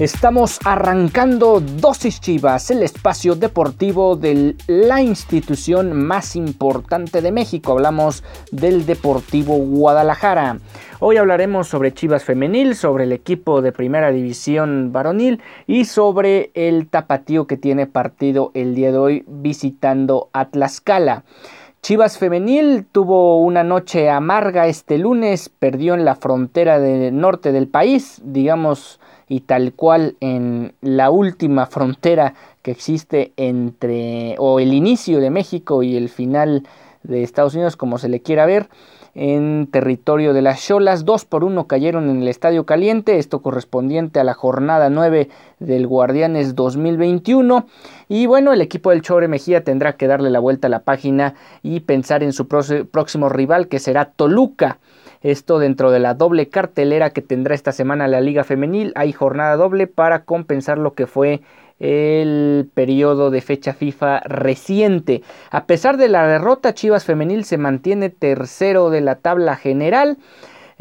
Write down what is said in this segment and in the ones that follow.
Estamos arrancando Dosis Chivas, el espacio deportivo de la institución más importante de México. Hablamos del Deportivo Guadalajara. Hoy hablaremos sobre Chivas Femenil, sobre el equipo de Primera División Varonil y sobre el tapatío que tiene partido el día de hoy visitando a Tlaxcala. Chivas Femenil tuvo una noche amarga este lunes, perdió en la frontera del norte del país, digamos y tal cual en la última frontera que existe entre o el inicio de México y el final de Estados Unidos como se le quiera ver en territorio de las Cholas. Dos por uno cayeron en el Estadio Caliente, esto correspondiente a la jornada 9 del Guardianes 2021. Y bueno, el equipo del Chore Mejía tendrá que darle la vuelta a la página y pensar en su próximo rival que será Toluca. Esto dentro de la doble cartelera que tendrá esta semana la Liga Femenil. Hay jornada doble para compensar lo que fue el periodo de fecha FIFA reciente. A pesar de la derrota, Chivas Femenil se mantiene tercero de la tabla general.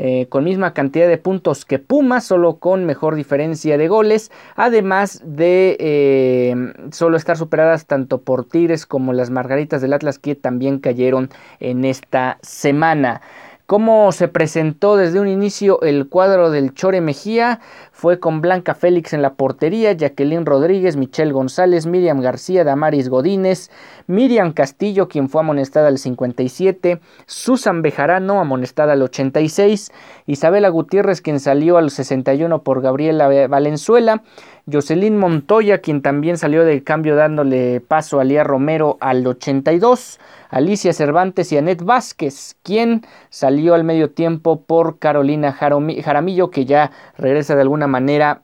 Eh, con misma cantidad de puntos que Pumas, solo con mejor diferencia de goles, además de eh, solo estar superadas tanto por Tigres como las Margaritas del Atlas que también cayeron en esta semana. Cómo se presentó desde un inicio el cuadro del Chore Mejía. Fue con Blanca Félix en la portería, Jacqueline Rodríguez, Michelle González, Miriam García, Damaris Godínez, Miriam Castillo, quien fue amonestada al 57, Susan Bejarano, amonestada al 86, Isabela Gutiérrez, quien salió al 61 por Gabriela Valenzuela, Jocelyn Montoya, quien también salió del cambio dándole paso a Lía Romero al 82, Alicia Cervantes y Anet Vázquez, quien salió al medio tiempo por Carolina Jaramillo, que ya regresa de alguna manera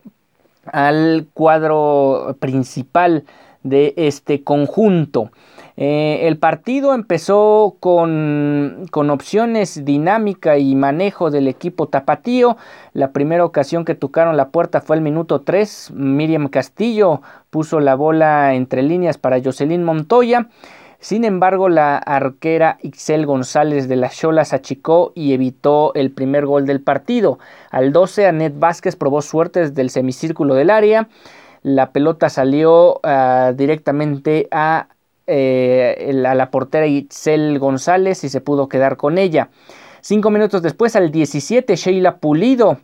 al cuadro principal de este conjunto. Eh, el partido empezó con, con, opciones dinámica y manejo del equipo tapatío. La primera ocasión que tocaron la puerta fue el minuto 3. Miriam Castillo puso la bola entre líneas para Jocelyn Montoya. Sin embargo, la arquera Ixel González de las Cholas achicó y evitó el primer gol del partido. Al 12, Anet Vázquez probó suerte desde el semicírculo del área. La pelota salió ah, directamente a eh, a la portera Itzel González y se pudo quedar con ella. Cinco minutos después, al 17, Sheila Pulido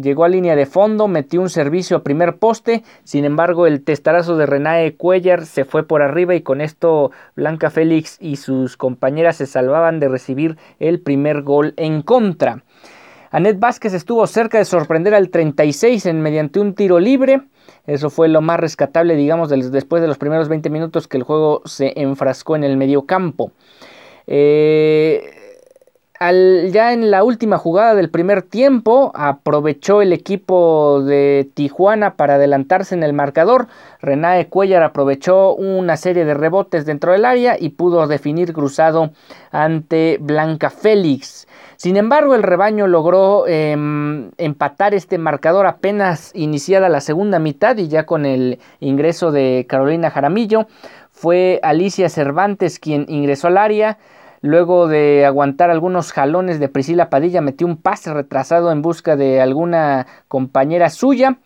llegó a línea de fondo, metió un servicio a primer poste, sin embargo el testarazo de Renae Cuellar se fue por arriba y con esto Blanca Félix y sus compañeras se salvaban de recibir el primer gol en contra. Anet Vázquez estuvo cerca de sorprender al 36 en mediante un tiro libre. Eso fue lo más rescatable, digamos, después de los primeros 20 minutos que el juego se enfrascó en el medio campo. Eh, ya en la última jugada del primer tiempo, aprovechó el equipo de Tijuana para adelantarse en el marcador. Renae Cuellar aprovechó una serie de rebotes dentro del área y pudo definir cruzado ante Blanca Félix. Sin embargo, el rebaño logró em, empatar este marcador apenas iniciada la segunda mitad y ya con el ingreso de Carolina Jaramillo. Fue Alicia Cervantes quien ingresó al área. Luego de aguantar algunos jalones de Priscila Padilla, metió un pase retrasado en busca de alguna compañera suya.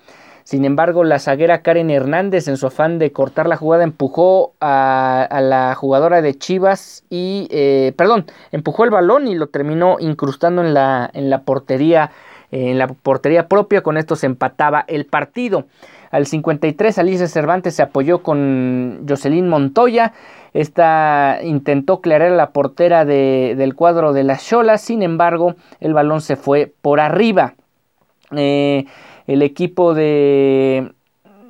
Sin embargo, la zaguera Karen Hernández, en su afán de cortar la jugada, empujó a, la jugadora de Chivas y, eh, perdón, empujó el balón y lo terminó incrustando en la, en la portería, en la portería propia. Con esto se empataba el partido. Al 53 Alicia Cervantes se apoyó con Jocelyn Montoya. Esta intentó clear la portera del cuadro de las Cholas, sin embargo el balón se fue por arriba. Eh, el equipo de,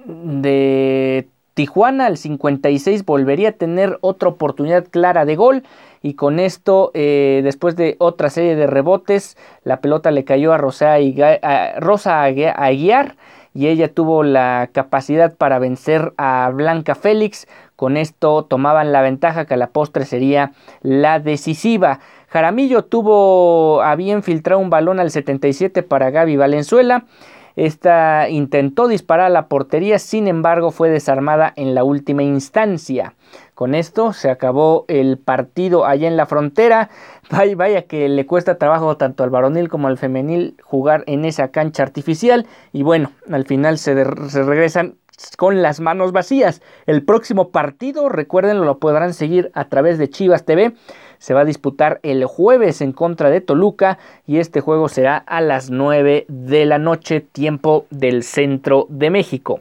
de Tijuana al 56 volvería a tener otra oportunidad clara de gol y con esto, eh, después de otra serie de rebotes, la pelota le cayó a Rosa Aguiar y ella tuvo la capacidad para vencer a Blanca Félix. Con esto tomaban la ventaja que a la postre sería la decisiva. Jaramillo tuvo a bien filtrar un balón al 77 para Gaby Valenzuela. Esta intentó disparar a la portería, sin embargo fue desarmada en la última instancia. Con esto se acabó el partido allá en la frontera. Vaya, vaya que le cuesta trabajo tanto al varonil como al femenil jugar en esa cancha artificial. Y bueno, al final se, regresan con las manos vacías. El próximo partido, recuerden, lo podrán seguir a través de Chivas TV se va a disputar el jueves en contra de Toluca y este juego será a las 9 de la noche, tiempo del centro de México.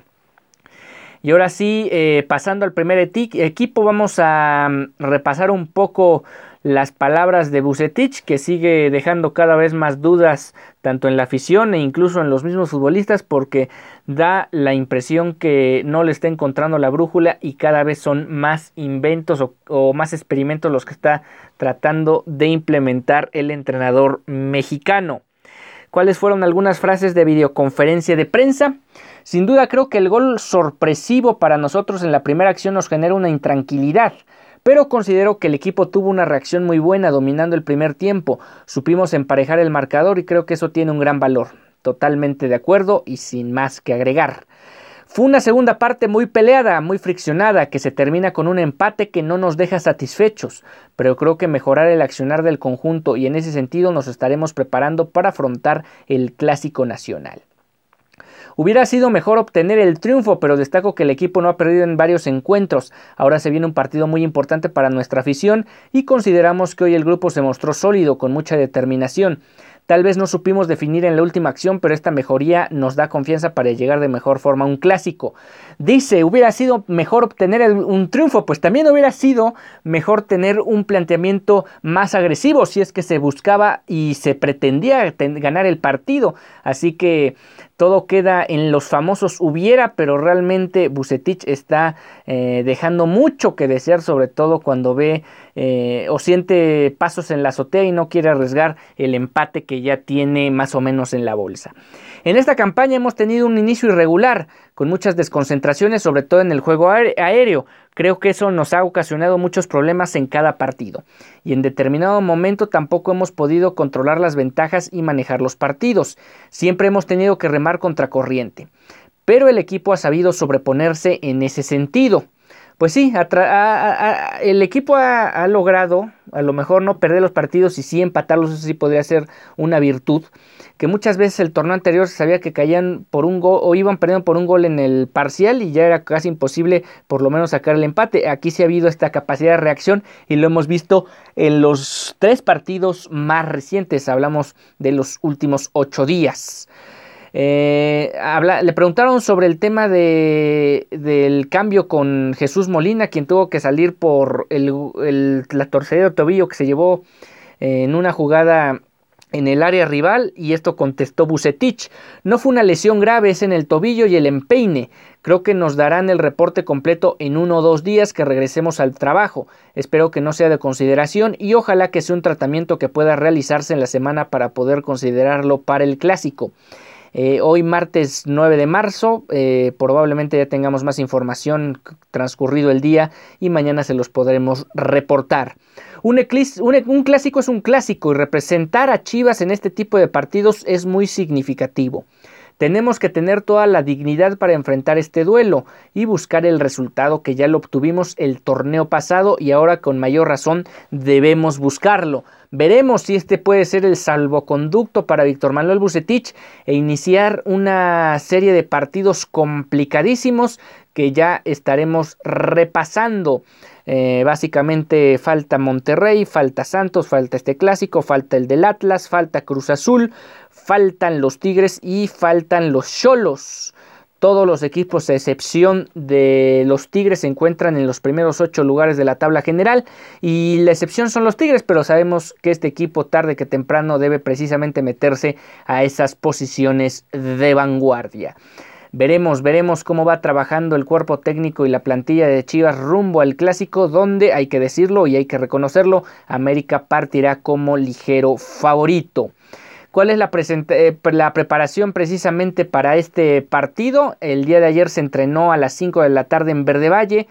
Y ahora sí, eh, pasando al primer equipo, vamos a mm, repasar un poco las palabras de Bucetich, que sigue dejando cada vez más dudas tanto en la afición e incluso en los mismos futbolistas, porque da la impresión que no le está encontrando la brújula y cada vez son más inventos o, más experimentos los que está tratando de implementar el entrenador mexicano. ¿Cuáles fueron algunas frases de videoconferencia de prensa? Sin duda creo que el gol sorpresivo para nosotros en la primera acción nos genera una intranquilidad pero considero que el equipo tuvo una reacción muy buena dominando el primer tiempo. Supimos emparejar el marcador y creo que eso tiene un gran valor. Totalmente de acuerdo y sin más que agregar. Fue una segunda parte muy peleada, muy friccionada, que se termina con un empate que no nos deja satisfechos, pero creo que mejorar el accionar del conjunto y en ese sentido nos estaremos preparando para afrontar el clásico nacional. Hubiera sido mejor obtener el triunfo, pero destaco que el equipo no ha perdido en varios encuentros. Ahora se viene un partido muy importante para nuestra afición y consideramos que hoy el grupo se mostró sólido, con mucha determinación. Tal vez no supimos definir en la última acción, pero esta mejoría nos da confianza para llegar de mejor forma a un clásico. Dice, hubiera sido mejor obtener un triunfo, pues también hubiera sido mejor tener un planteamiento más agresivo si es que se buscaba y se pretendía ganar el partido. Así que todo queda en los famosos hubiera, pero realmente Bucetich está eh, dejando mucho que desear, sobre todo cuando ve eh, o siente pasos en la azotea y no quiere arriesgar el empate que ya tiene más o menos en la bolsa. En esta campaña hemos tenido un inicio irregular, con muchas desconcentraciones, sobre todo en el juego aéreo. Creo que eso nos ha ocasionado muchos problemas en cada partido. Y en determinado momento tampoco hemos podido controlar las ventajas y manejar los partidos. Siempre hemos tenido que remar contra corriente. Pero el equipo ha sabido sobreponerse en ese sentido. Pues sí, el equipo ha, logrado, a lo mejor no perder los partidos y sí empatarlos, eso sí podría ser una virtud que muchas veces el torneo anterior se sabía que caían por un gol o iban perdiendo por un gol en el parcial y ya era casi imposible por lo menos sacar el empate. Aquí sí ha habido esta capacidad de reacción y lo hemos visto en los tres partidos más recientes. Hablamos de los últimos ocho días. Eh, le preguntaron sobre el tema de, del cambio con Jesús Molina, quien tuvo que salir por el, la torcedera de tobillo que se llevó en una jugada en el área rival y esto contestó Bucetich. No fue una lesión grave, es en el tobillo y el empeine. Creo que nos darán el reporte completo en uno o dos días que regresemos al trabajo. Espero que no sea de consideración y ojalá que sea un tratamiento que pueda realizarse en la semana para poder considerarlo para el clásico. Eh, hoy martes 9 de marzo, eh, probablemente ya tengamos más información transcurrido el día y mañana se los podremos reportar. Un, un, clásico es un clásico y representar a Chivas en este tipo de partidos es muy significativo. Tenemos que tener toda la dignidad para enfrentar este duelo y buscar el resultado que ya lo obtuvimos el torneo pasado y ahora con mayor razón debemos buscarlo. Veremos si este puede ser el salvoconducto para Víctor Manuel Bucetich e iniciar una serie de partidos complicadísimos que ya estaremos repasando. Eh, básicamente falta Monterrey, falta Santos, falta este clásico, falta el del Atlas, falta Cruz Azul, faltan los Tigres y faltan los Cholos. Todos los equipos, a excepción de los Tigres, se encuentran en los primeros ocho lugares de la tabla general. Y la excepción son los Tigres, pero sabemos que este equipo tarde que temprano debe precisamente meterse a esas posiciones de vanguardia. Veremos, veremos cómo va trabajando el cuerpo técnico y la plantilla de Chivas rumbo al clásico, donde hay que decirlo y hay que reconocerlo, América partirá como ligero favorito. ¿Cuál es la, eh, la, preparación precisamente para este partido? El día de ayer se entrenó a las 5 de la tarde en Verde Valle.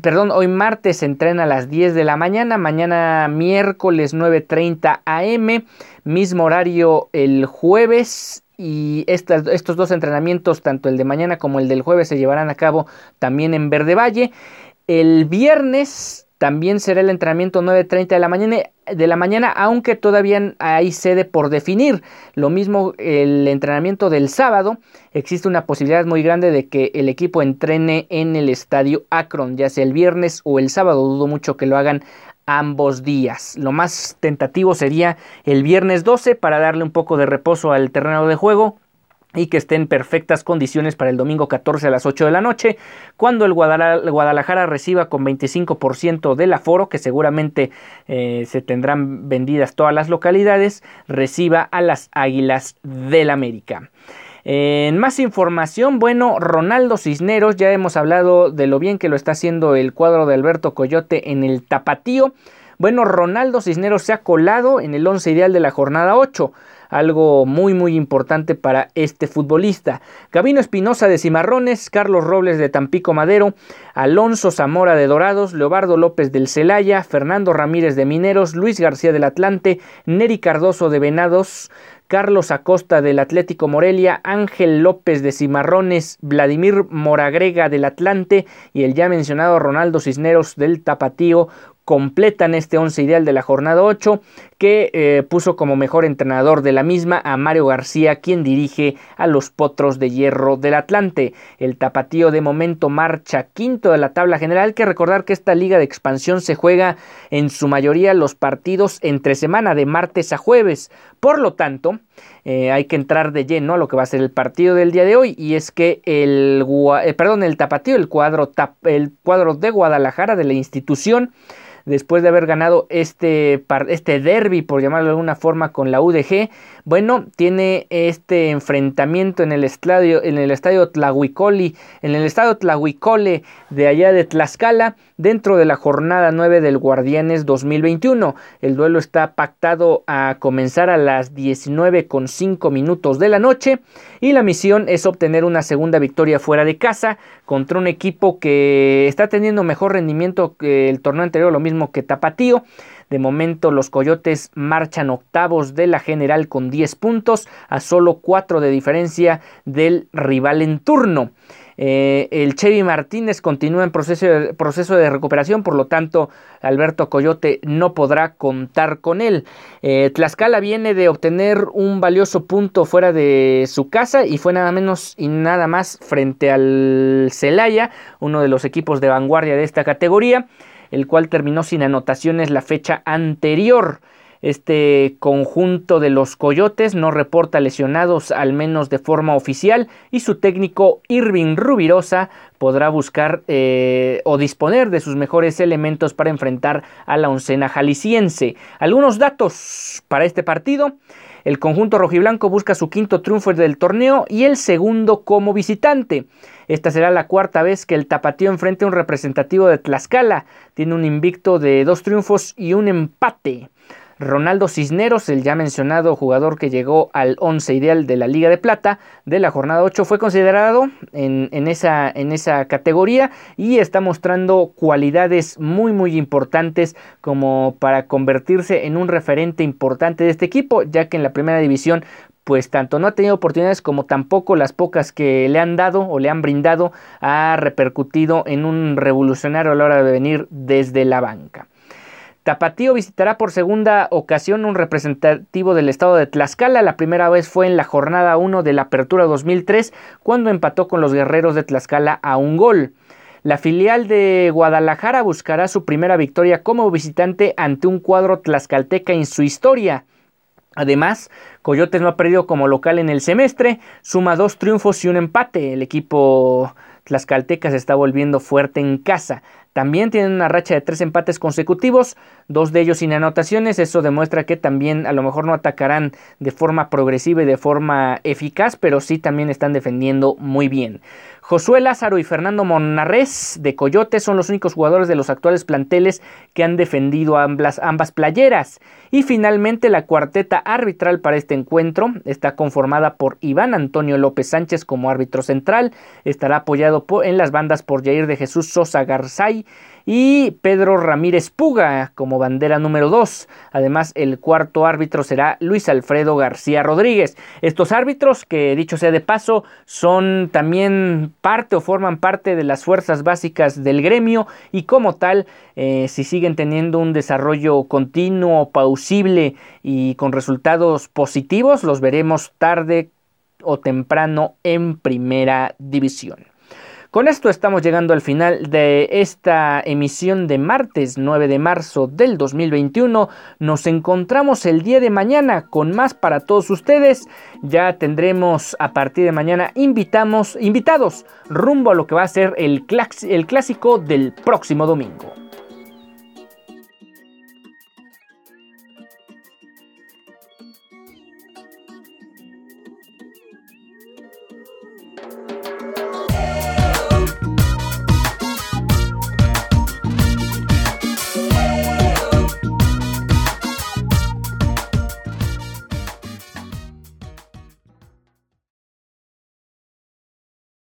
perdón, hoy martes se entrena a las 10 de la mañana. Mañana miércoles 9.30 am. Mismo horario el jueves. Y estos dos entrenamientos, tanto el de mañana como el del jueves, se llevarán a cabo también en Verde Valle. El viernes también será el entrenamiento 9.30 de la mañana, de la mañana, aunque todavía hay sede por definir. Lo mismo el entrenamiento del sábado. Existe una posibilidad muy grande de que el equipo entrene en el estadio Akron, ya sea el viernes o el sábado. Dudo mucho que lo hagan ambos días. Lo más tentativo sería el viernes 12 para darle un poco de reposo al terreno de juego y que esté en perfectas condiciones para el domingo 14 a las 8 de la noche, cuando el Guadalajara reciba con 25% del aforo, que seguramente eh, se tendrán vendidas todas las localidades, reciba a las Águilas del América. En más información, bueno, Ronaldo Cisneros, ya hemos hablado de lo bien que lo está haciendo el cuadro de Alberto Coyote en el tapatío. Bueno, Ronaldo Cisneros se ha colado en el 11 ideal de la jornada 8 algo muy muy importante para este futbolista. Gabino Espinosa de Cimarrones, Carlos Robles de Tampico Madero, Alonso Zamora de Dorados, Leobardo López del Celaya, Fernando Ramírez de Mineros, Luis García del Atlante, Neri Cardoso de Venados, Carlos Acosta del Atlético Morelia, Ángel López de Cimarrones, Vladimir Moragrega del Atlante y el ya mencionado Ronaldo Cisneros del Tapatío completan este once ideal de la jornada 8 que eh, puso como mejor entrenador de la misma a Mario García quien dirige a los Potros de Hierro del Atlante. El tapatío de momento marcha quinto de la tabla general que recordar que esta liga de expansión se juega en su mayoría los partidos entre semana de martes a jueves. Por lo tanto, eh, hay que entrar de lleno a lo que va a ser el partido del día de hoy y es que el, eh, perdón, el tapatío, el cuadro, el cuadro de Guadalajara de la institución después de haber ganado este, este derby, por llamarlo de alguna forma, con la UDG, bueno, tiene este enfrentamiento en el estadio, en el estadio Tlahuicoli, en el estadio Tlahuicole de allá de Tlaxcala, dentro de la jornada 9 del Guardianes 2021. El duelo está pactado a comenzar a las 19 con 5 minutos de la noche y la misión es obtener una segunda victoria fuera de casa contra un equipo que está teniendo mejor rendimiento que el torneo anterior, lo mismo que Tapatío. De momento los Coyotes marchan octavos de la general con 10 puntos, a solo 4 de diferencia del rival en turno. Eh, el Chevy Martínez continúa en proceso de, proceso de, recuperación, por lo tanto Alberto Coyote no podrá contar con él. Eh, Tlaxcala viene de obtener un valioso punto fuera de su casa y fue nada menos y nada más frente al Celaya, uno de los equipos de vanguardia de esta categoría el cual terminó sin anotaciones la fecha anterior. Este conjunto de los Coyotes no reporta lesionados al menos de forma oficial y su técnico Irving Rubirosa podrá buscar eh, o disponer de sus mejores elementos para enfrentar a la oncena jalisciense. Algunos datos para este partido. El conjunto rojiblanco busca su quinto triunfo del torneo y el segundo como visitante. Esta será la cuarta vez que el Tapatío enfrente a un representativo de Tlaxcala. Tiene un invicto de dos triunfos y un empate. Ronaldo Cisneros, el ya mencionado jugador que llegó al 11 ideal de la Liga de Plata de la jornada 8, fue considerado en, en esa categoría y está mostrando cualidades muy muy importantes como para convertirse en un referente importante de este equipo, ya que en la primera división pues tanto no ha tenido oportunidades como tampoco las pocas que le han dado o le han brindado ha repercutido en un revolucionario a la hora de venir desde la banca. Tapatío visitará por segunda ocasión un representativo del estado de Tlaxcala. La primera vez fue en la jornada 1 de la Apertura 2003, cuando empató con los guerreros de Tlaxcala a un gol. La filial de Guadalajara buscará su primera victoria como visitante ante un cuadro tlaxcalteca en su historia. Además, Coyotes no ha perdido como local en el semestre, suma dos triunfos y un empate. El equipo Tlaxcalteca se está volviendo fuerte en casa. También tienen una racha de tres empates consecutivos, dos de ellos sin anotaciones. Eso demuestra que también a lo mejor no atacarán de forma progresiva y de forma eficaz, pero sí también están defendiendo muy bien. Josué Lázaro y Fernando Monarres de Coyote son los únicos jugadores de los actuales planteles que han defendido ambas, ambas playeras. Y finalmente la cuarteta arbitral para este encuentro está conformada por Iván Antonio López Sánchez como árbitro central, estará apoyado en las bandas por Jair de Jesús Sosa Garzay y Pedro Ramírez Puga como bandera número 2. Además, el cuarto árbitro será Luis Alfredo García Rodríguez. Estos árbitros, que dicho sea de paso, son también parte o forman parte de las fuerzas básicas del gremio y como tal, eh, si siguen teniendo un desarrollo continuo, pausible y con resultados positivos, los veremos tarde o temprano en primera división. Con esto estamos llegando al final de esta emisión de martes 9 de marzo del 2021. Nos encontramos el día de mañana con más para todos ustedes. Ya tendremos a partir de mañana invitamos, invitados rumbo a lo que va a ser el, el clásico del próximo domingo.